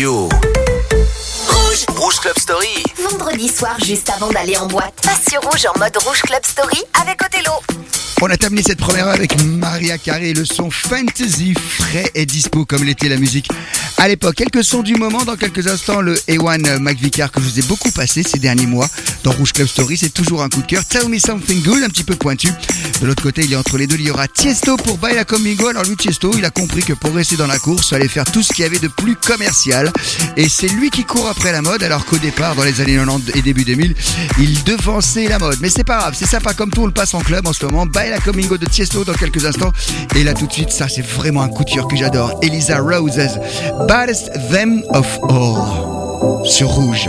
radio. Rouge Rouge Club Story. Vendredi soir, juste avant d'aller en boîte, passe sur Rouge en mode Rouge Club Story avec Othello. On a terminé cette première heure avec Maria Carré. Le son fantasy frais et dispo comme l'était la musique à l'époque. Quelques sons du moment. Dans quelques instants, le A1 McVicar que je vous ai beaucoup passé ces derniers mois dans Rouge Club Story. C'est toujours un coup de cœur. Tell me something good, un petit peu pointu. De l'autre côté, il est entre les deux. Il y aura Tiesto pour Baila Comingo. Alors lui, Tiesto, il a compris que pour rester dans la course, il fallait faire tout ce qu'il y avait de plus commercial. Et c'est lui qui court après la mode. Alors qu'au départ, dans les années 90 et début 2000, il devançait la mode. Mais c'est pas grave. C'est sympa comme tout. Le passe en club en ce moment. Comingo de Tiesto dans quelques instants. Et là, tout de suite, ça, c'est vraiment un coup de cœur que j'adore. Elisa Roses. Baddest Them of All. Sur Rouge.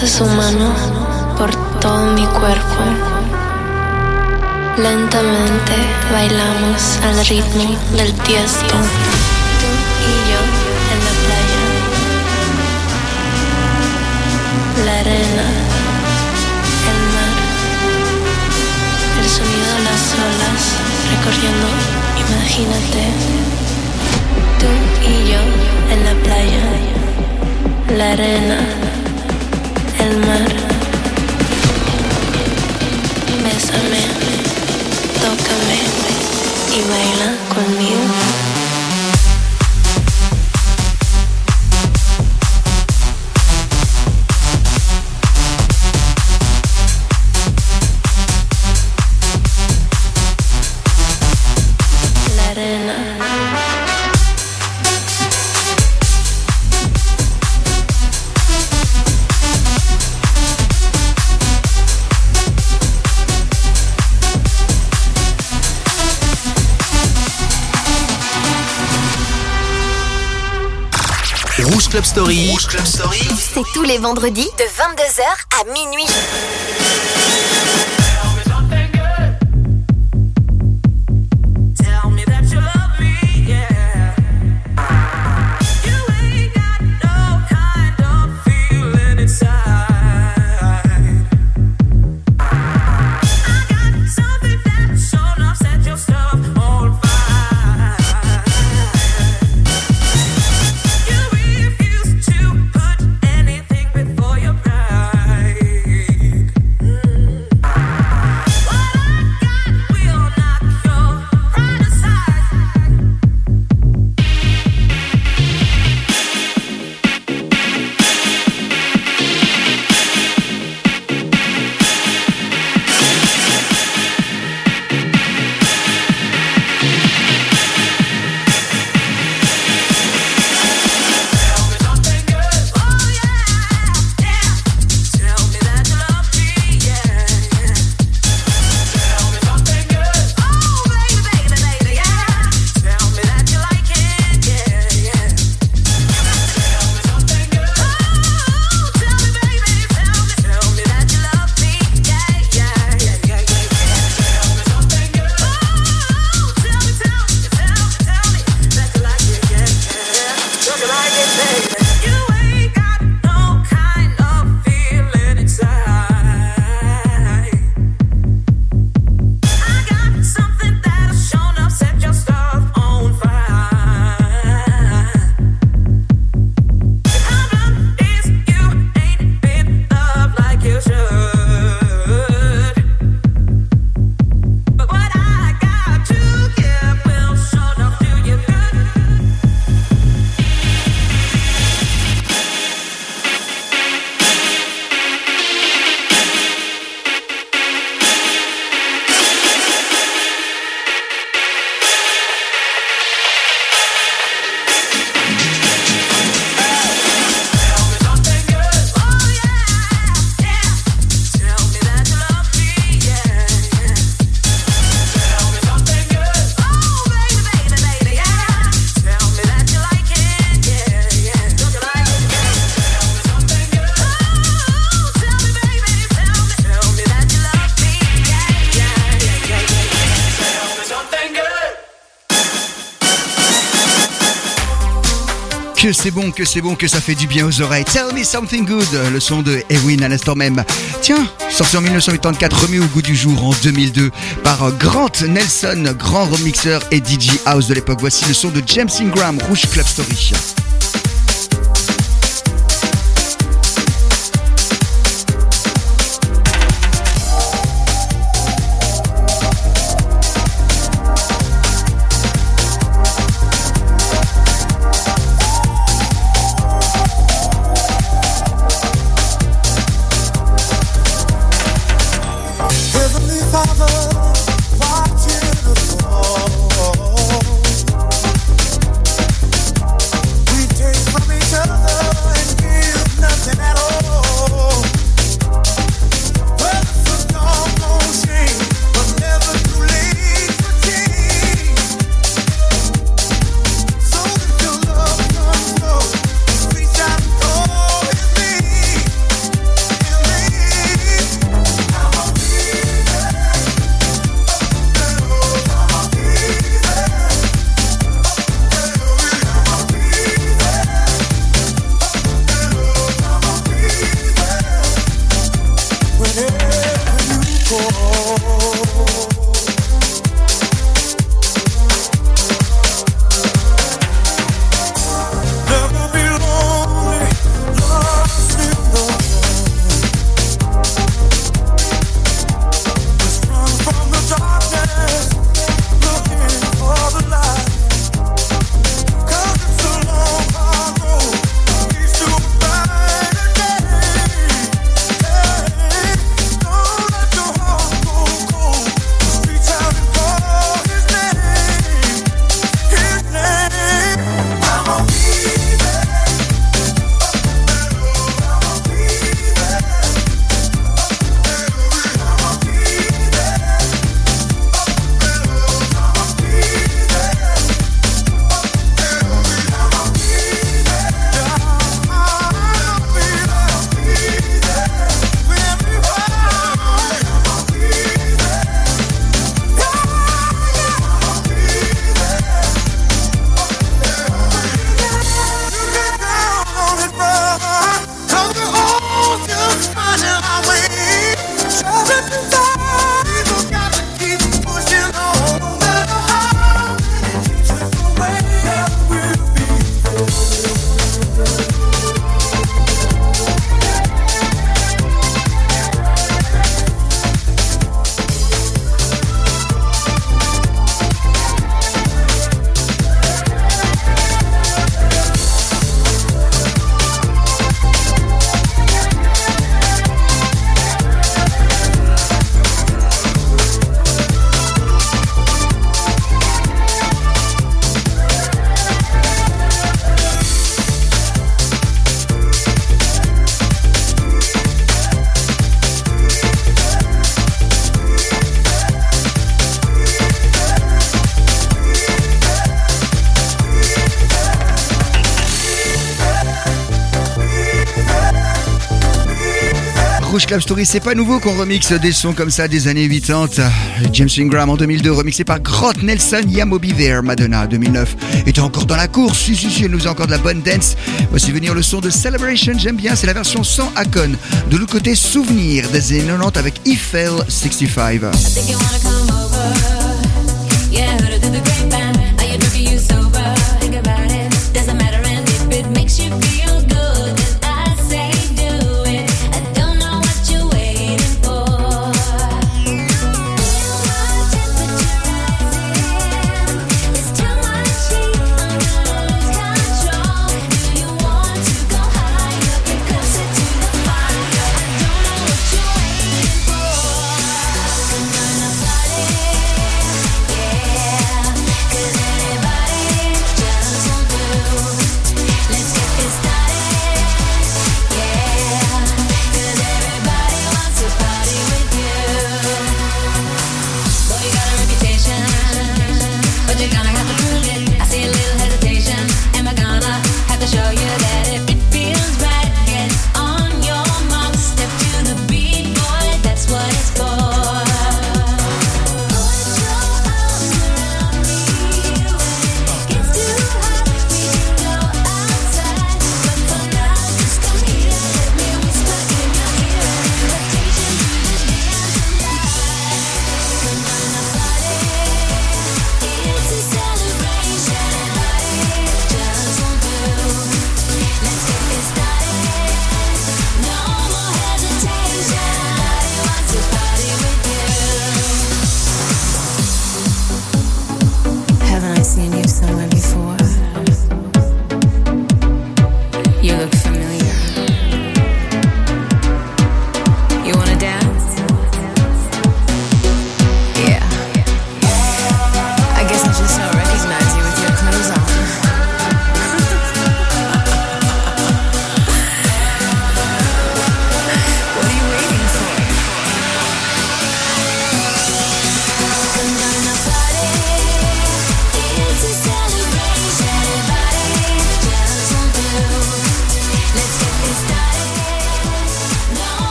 Pasa su mano por todo mi cuerpo. Lentamente bailamos al ritmo del tiesto. Tú y yo en la playa. La arena, el mar, el sonido de las olas recorriendo. Imagínate. Tú y yo en la playa. La arena. Bésame, tócame y baila conmigo. C'est tous les vendredis de 22h à minuit. que c'est bon, que c'est bon, que ça fait du bien aux oreilles. Tell me something good, le son de Ewin à l'instant même. Tiens, sorti en 1984, remis au goût du jour en 2002 par euh, Grant Nelson, grand remixeur et DJ House de l'époque. Voici le son de James Ingram, Rouge Club Story. Club Story. C'est pas nouveau qu'on remixe des sons comme ça des années 80. James Ingram en 2002, remixé par Groth Nelson, Yamobi There, Madonna 2009. Était encore dans la course, si, si, si, elle nous a encore de la bonne dance. Voici venir le son de Celebration, j'aime bien, c'est la version sans Akon. De l'autre côté, Souvenir des années 90 avec Eiffel 65.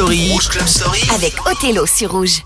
Story. Rouge Club Story. Avec Othello sur Rouge.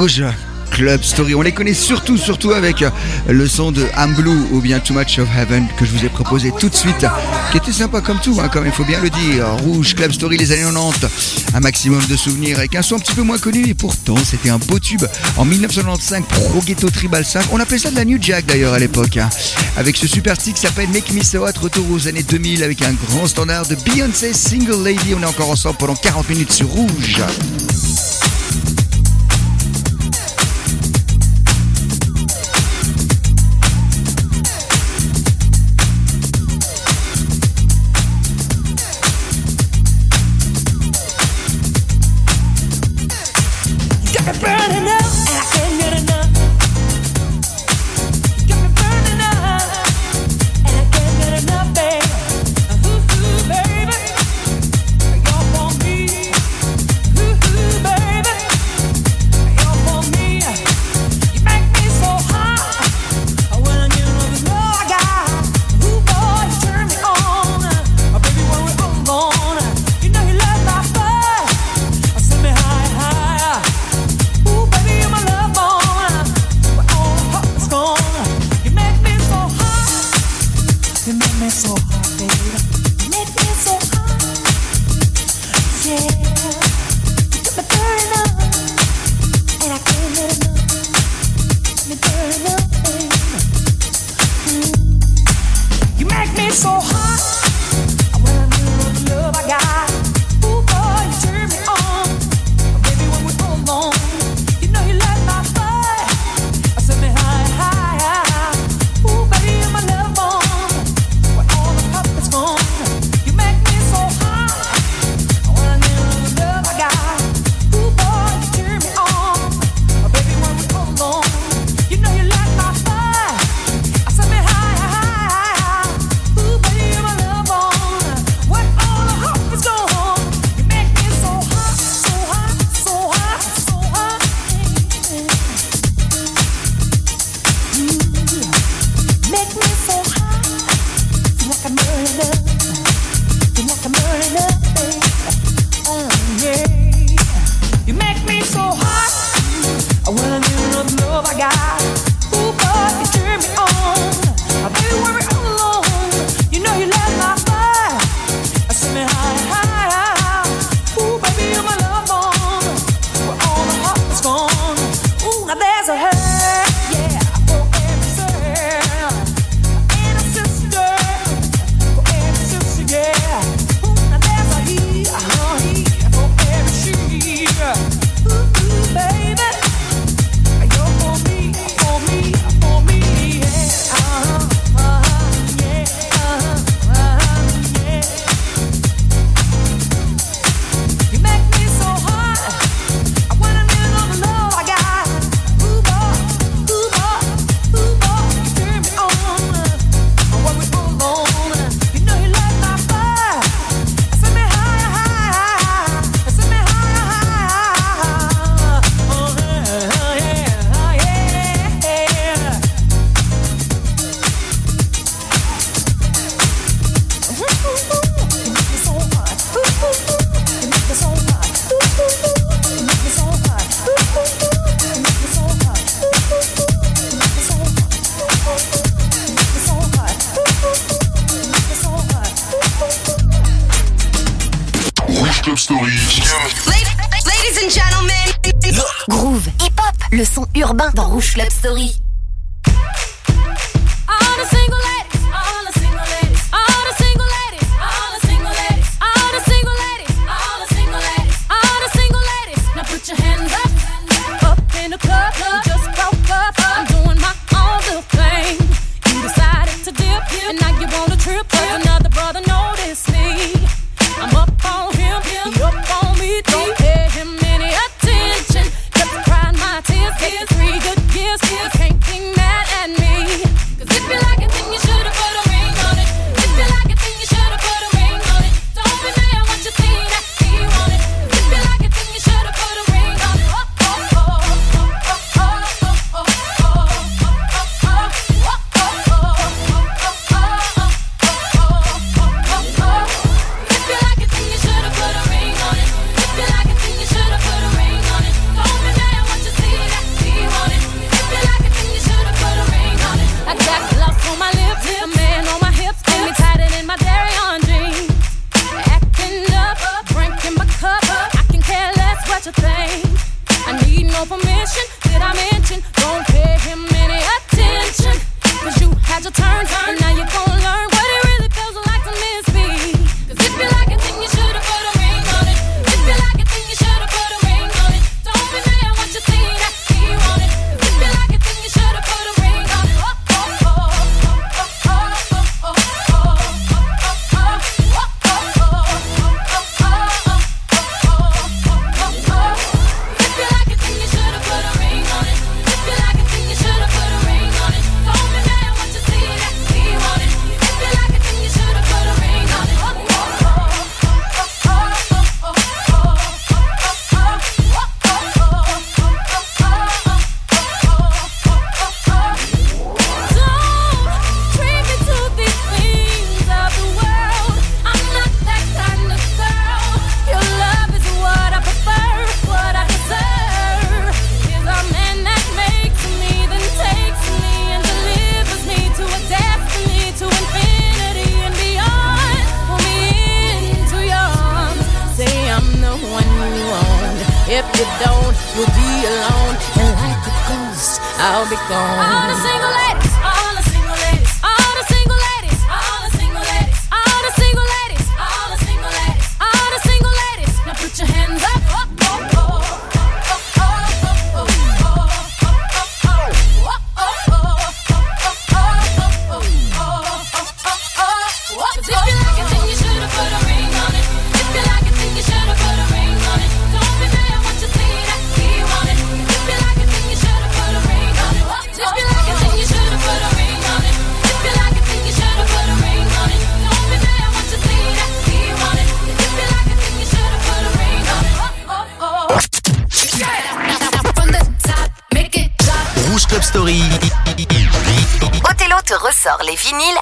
Rouge Club Story. On les connaît surtout, surtout avec euh, le son de I'm Blue ou bien Too Much of Heaven que je vous ai proposé tout de suite, qui était sympa comme tout, hein, comme il faut bien le dire. Rouge, Club Story, les années 90, un maximum de souvenirs avec un son un petit peu moins connu et pourtant c'était un beau tube. En 1995, Pro Ghetto Tribal 5, on appelait ça de la New Jack d'ailleurs à l'époque, hein, avec ce super stick qui s'appelle Make Me So retour aux années 2000 avec un grand standard de Beyoncé Single Lady. On est encore ensemble pendant 40 minutes sur Rouge. Story. Ladies and gentlemen, Groove, hip-hop, le son urbain dans Rouge Club Story. les vinyles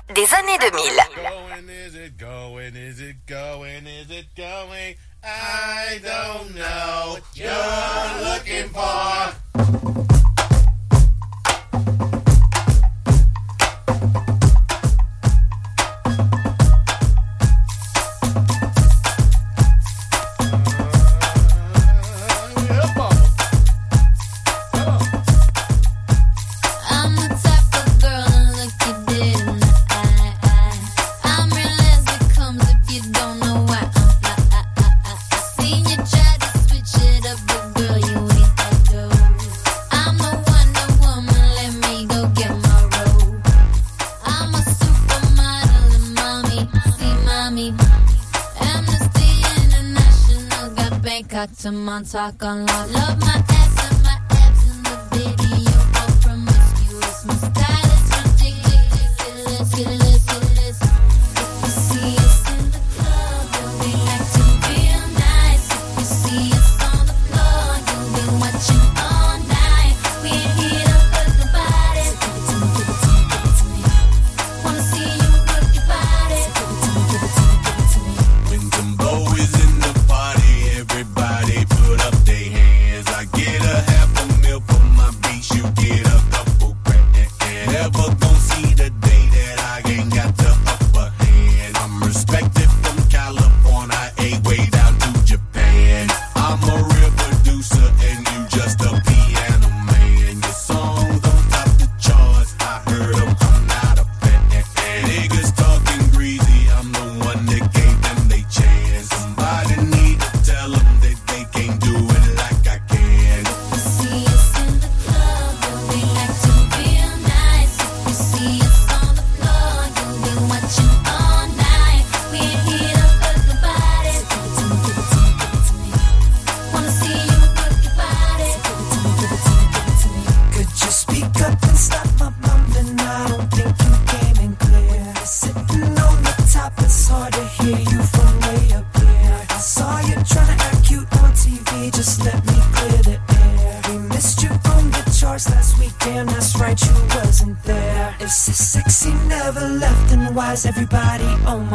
and my talk a lot. Love my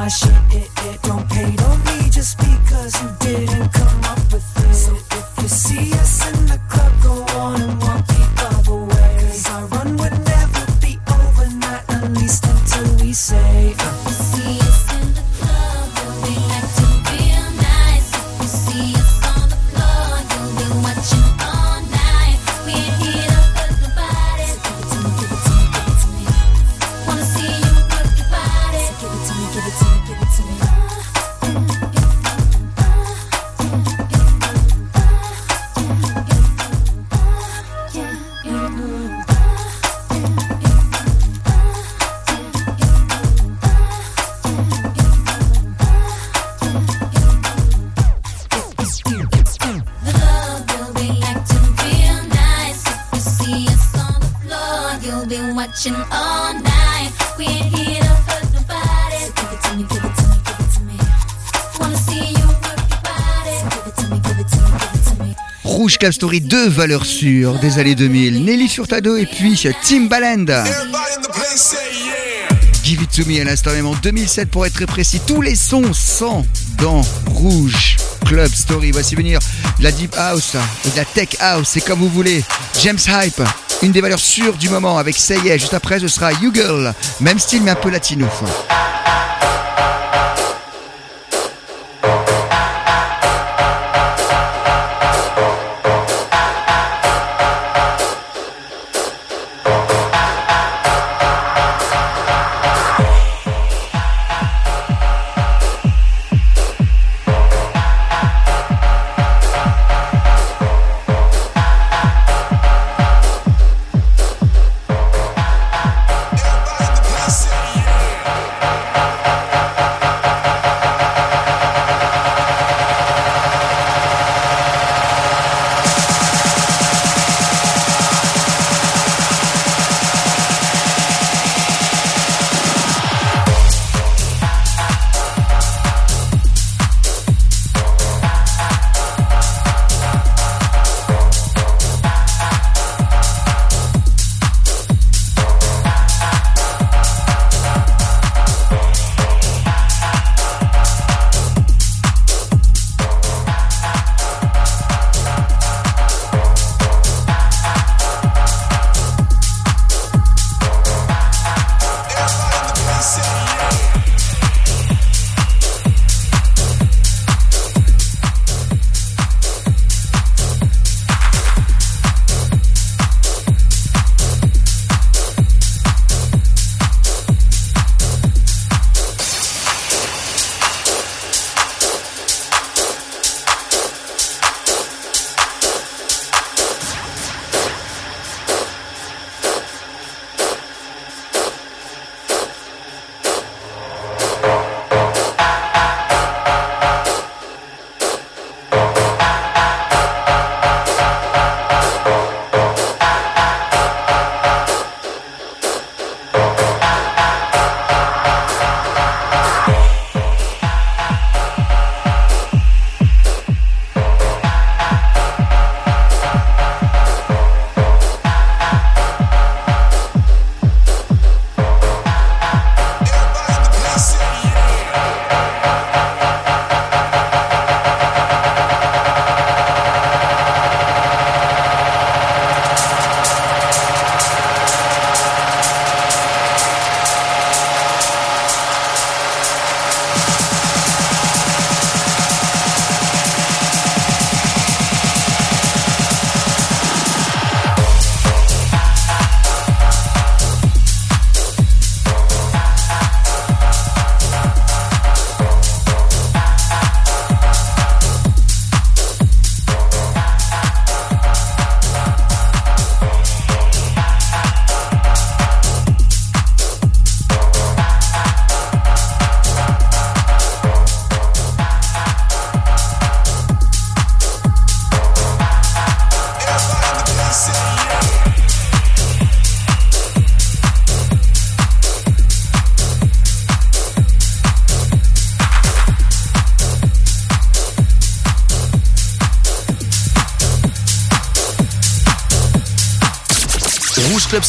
my shit. It, Club Story, deux valeurs sûres des années 2000. Nelly Furtado et puis Timbaland. Give It To Me à l'instant même en 2007 pour être très précis. Tous les sons sont dans Rouge Club Story. Voici venir la Deep House et de la Tech House, c'est comme vous voulez. James Hype, une des valeurs sûres du moment avec Say Yeah. Juste après, ce sera You Girl. Même style mais un peu latino.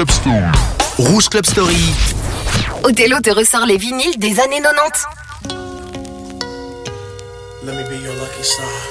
Club Story. Rouge Club Story. Othello te ressort les vinyles des années 90. Let me be your lucky star.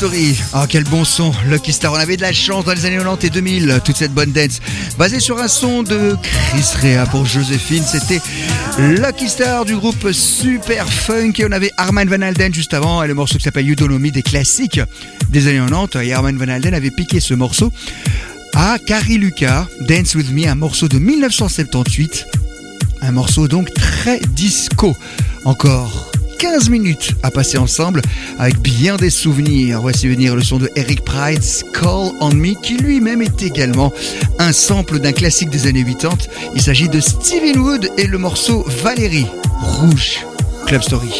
Story. Ah, quel bon son. Lucky Star. On avait de la chance dans les années 90 et 2000. Toute cette bonne dance. Basée sur un son de Chris Rea pour Joséphine. C'était Lucky Star du groupe Super Funk. Et on avait Armand Van Alden juste avant. Et le morceau qui s'appelle You Don't des classiques des années 90. Et Armand Van Alden avait piqué ce morceau à Carrie Lucas. Dance With Me, un morceau de 1978. Un morceau donc très disco. Encore 15 minutes à passer ensemble avec bien des souvenirs. Voici venir le son de Eric Pride's Call on Me qui lui-même est également un sample d'un classique des années 80. Il s'agit de Steven Wood et le morceau Valérie. Rouge. Club Story.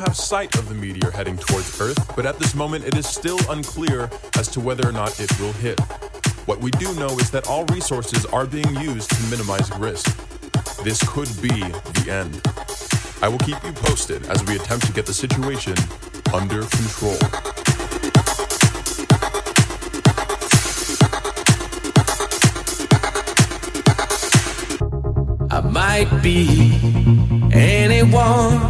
Have sight of the meteor heading towards Earth, but at this moment it is still unclear as to whether or not it will hit. What we do know is that all resources are being used to minimize risk. This could be the end. I will keep you posted as we attempt to get the situation under control. I might be anyone,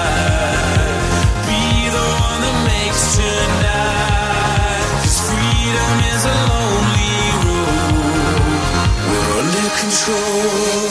Control.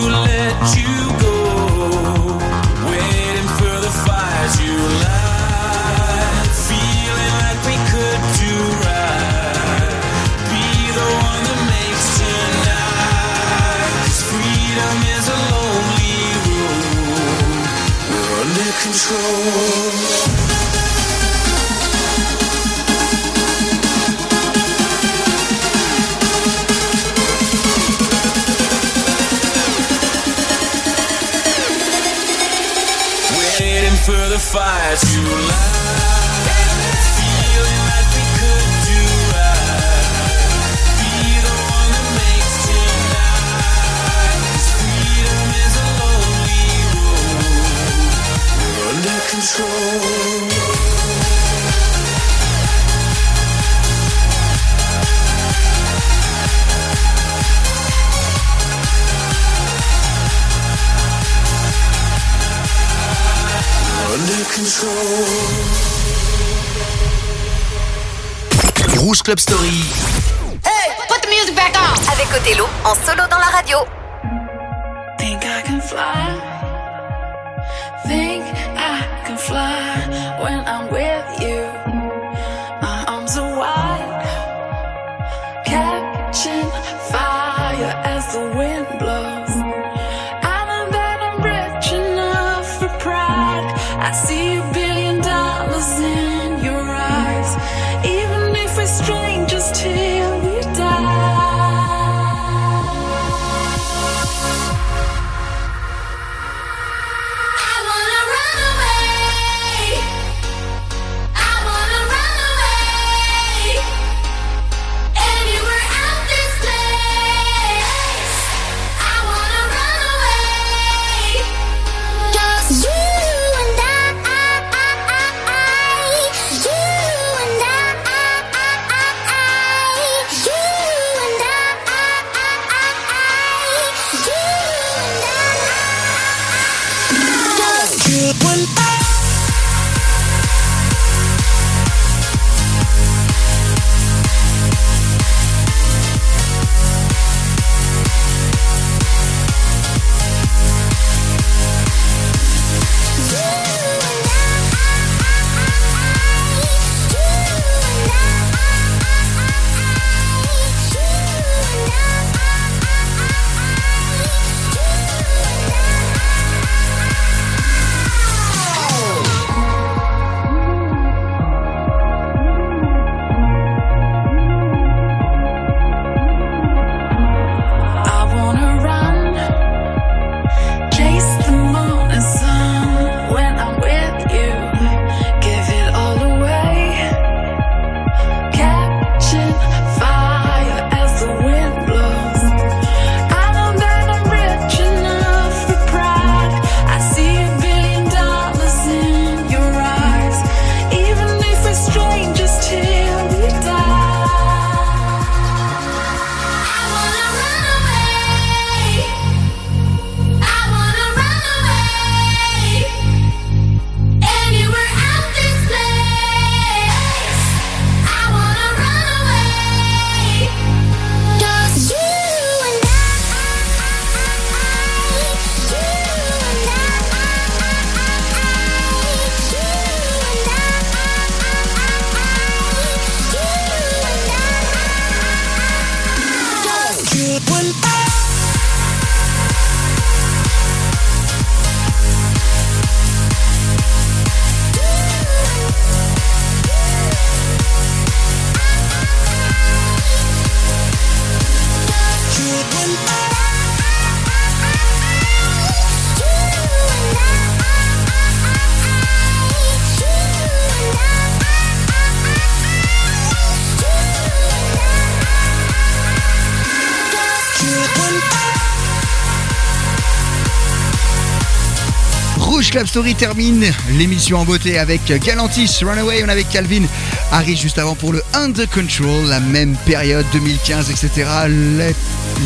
Club Story termine l'émission en beauté avec Galantis, Runaway, on avait Calvin, Harry juste avant pour le Under Control, la même période 2015, etc. L'é-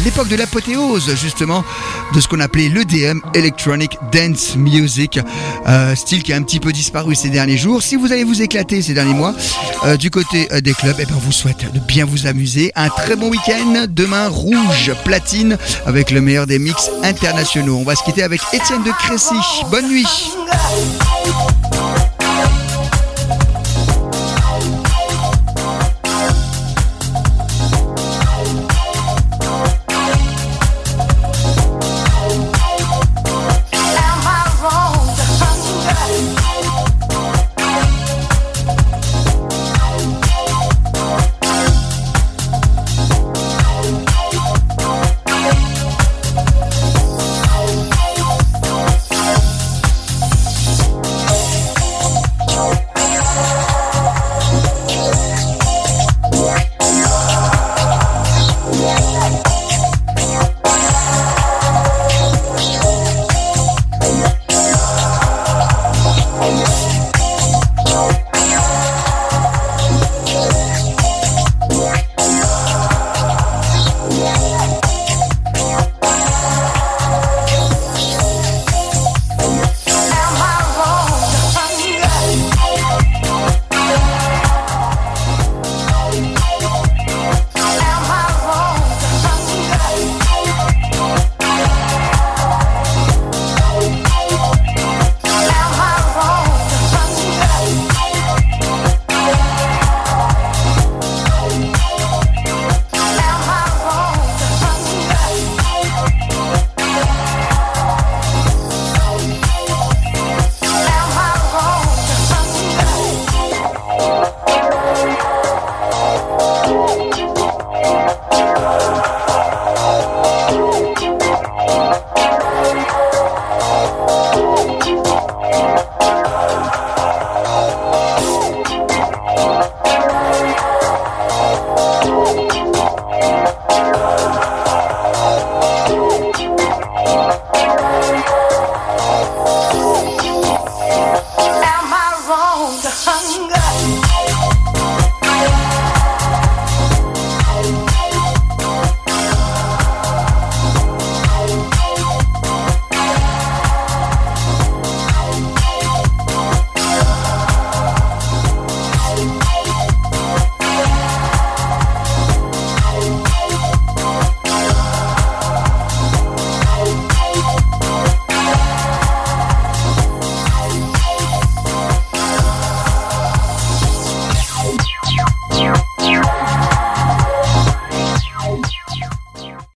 L'époque de l'apothéose justement de ce qu'on appelait l'EDM, Electronic Dance Music, euh, style qui a un petit peu disparu ces derniers jours. Si vous allez vous éclater ces derniers mois euh, du côté euh, des clubs, eh ben, on vous souhaite de bien vous amuser. Un très bon week-end. Demain, rouge, platine, avec le meilleur des mix internationaux. On va se quitter avec Étienne de Crécy. Bonne nuit.